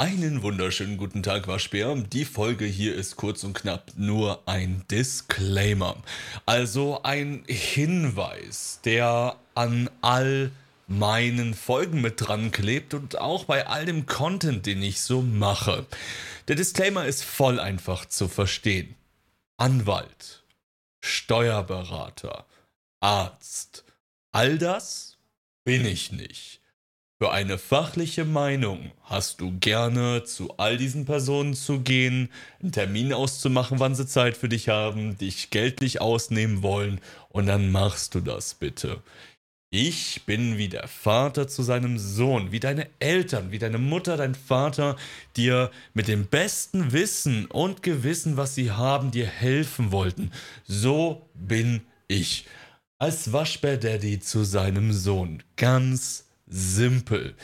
Einen wunderschönen guten Tag, Waschbär. Die Folge hier ist kurz und knapp nur ein Disclaimer. Also ein Hinweis, der an all meinen Folgen mit dran klebt und auch bei all dem Content, den ich so mache. Der Disclaimer ist voll einfach zu verstehen. Anwalt, Steuerberater, Arzt, all das bin ich nicht. Für eine fachliche Meinung hast du gerne zu all diesen Personen zu gehen, einen Termin auszumachen, wann sie Zeit für dich haben, dich geldlich ausnehmen wollen und dann machst du das bitte. Ich bin wie der Vater zu seinem Sohn, wie deine Eltern, wie deine Mutter, dein Vater, dir mit dem besten Wissen und Gewissen, was sie haben, dir helfen wollten. So bin ich. Als Waschbär-Daddy zu seinem Sohn. Ganz simpel.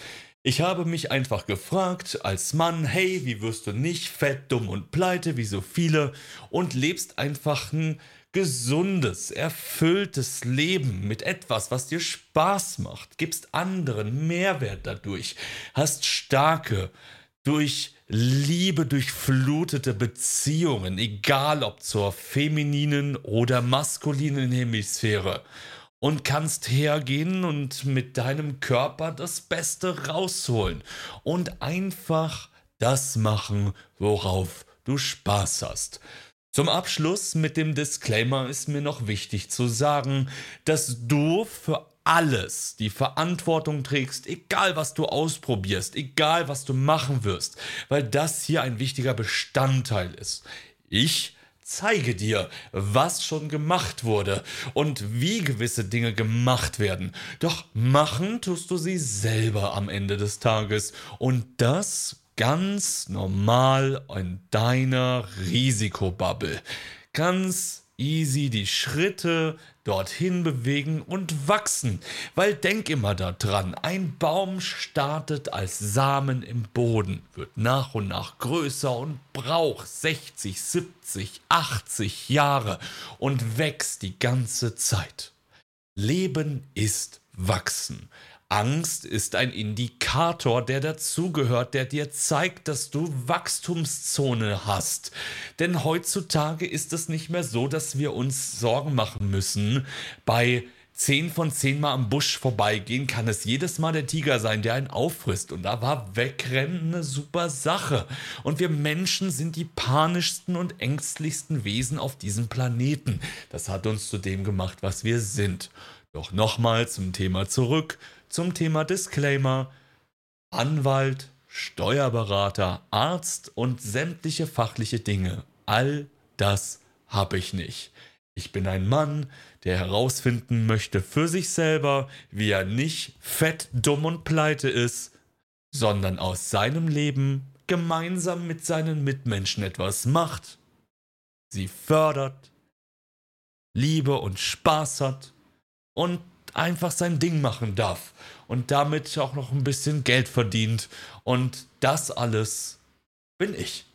Ich habe mich einfach gefragt, als Mann, hey, wie wirst du nicht fett, dumm und pleite wie so viele und lebst einfach ein gesundes, erfülltes Leben mit etwas, was dir Spaß macht, gibst anderen Mehrwert dadurch, hast starke, durch Liebe durchflutete Beziehungen, egal ob zur femininen oder maskulinen Hemisphäre und kannst hergehen und mit deinem Körper das Beste rausholen und einfach das machen, worauf du Spaß hast. Zum Abschluss mit dem Disclaimer ist mir noch wichtig zu sagen, dass du für alles die Verantwortung trägst, egal was du ausprobierst, egal was du machen wirst, weil das hier ein wichtiger Bestandteil ist. Ich zeige dir, was schon gemacht wurde und wie gewisse Dinge gemacht werden. Doch machen tust du sie selber am Ende des Tages und das ganz normal in deiner Risikobubble. Ganz easy die Schritte dorthin bewegen und wachsen. Weil denk immer daran, ein Baum startet als Samen im Boden, wird nach und nach größer und braucht 60, 70, 80 Jahre und wächst die ganze Zeit. Leben ist wachsen. Angst ist ein Indikator, der dazugehört, der dir zeigt, dass du Wachstumszone hast. Denn heutzutage ist es nicht mehr so, dass wir uns Sorgen machen müssen. Bei 10 von 10 Mal am Busch vorbeigehen, kann es jedes Mal der Tiger sein, der einen auffrisst. Und da war Wegrennen eine super Sache. Und wir Menschen sind die panischsten und ängstlichsten Wesen auf diesem Planeten. Das hat uns zu dem gemacht, was wir sind. Doch nochmal zum Thema zurück zum Thema Disclaimer. Anwalt, Steuerberater, Arzt und sämtliche fachliche Dinge. All das habe ich nicht. Ich bin ein Mann, der herausfinden möchte für sich selber, wie er nicht fett, dumm und pleite ist, sondern aus seinem Leben gemeinsam mit seinen Mitmenschen etwas macht, sie fördert, Liebe und Spaß hat und einfach sein Ding machen darf und damit auch noch ein bisschen Geld verdient. Und das alles bin ich.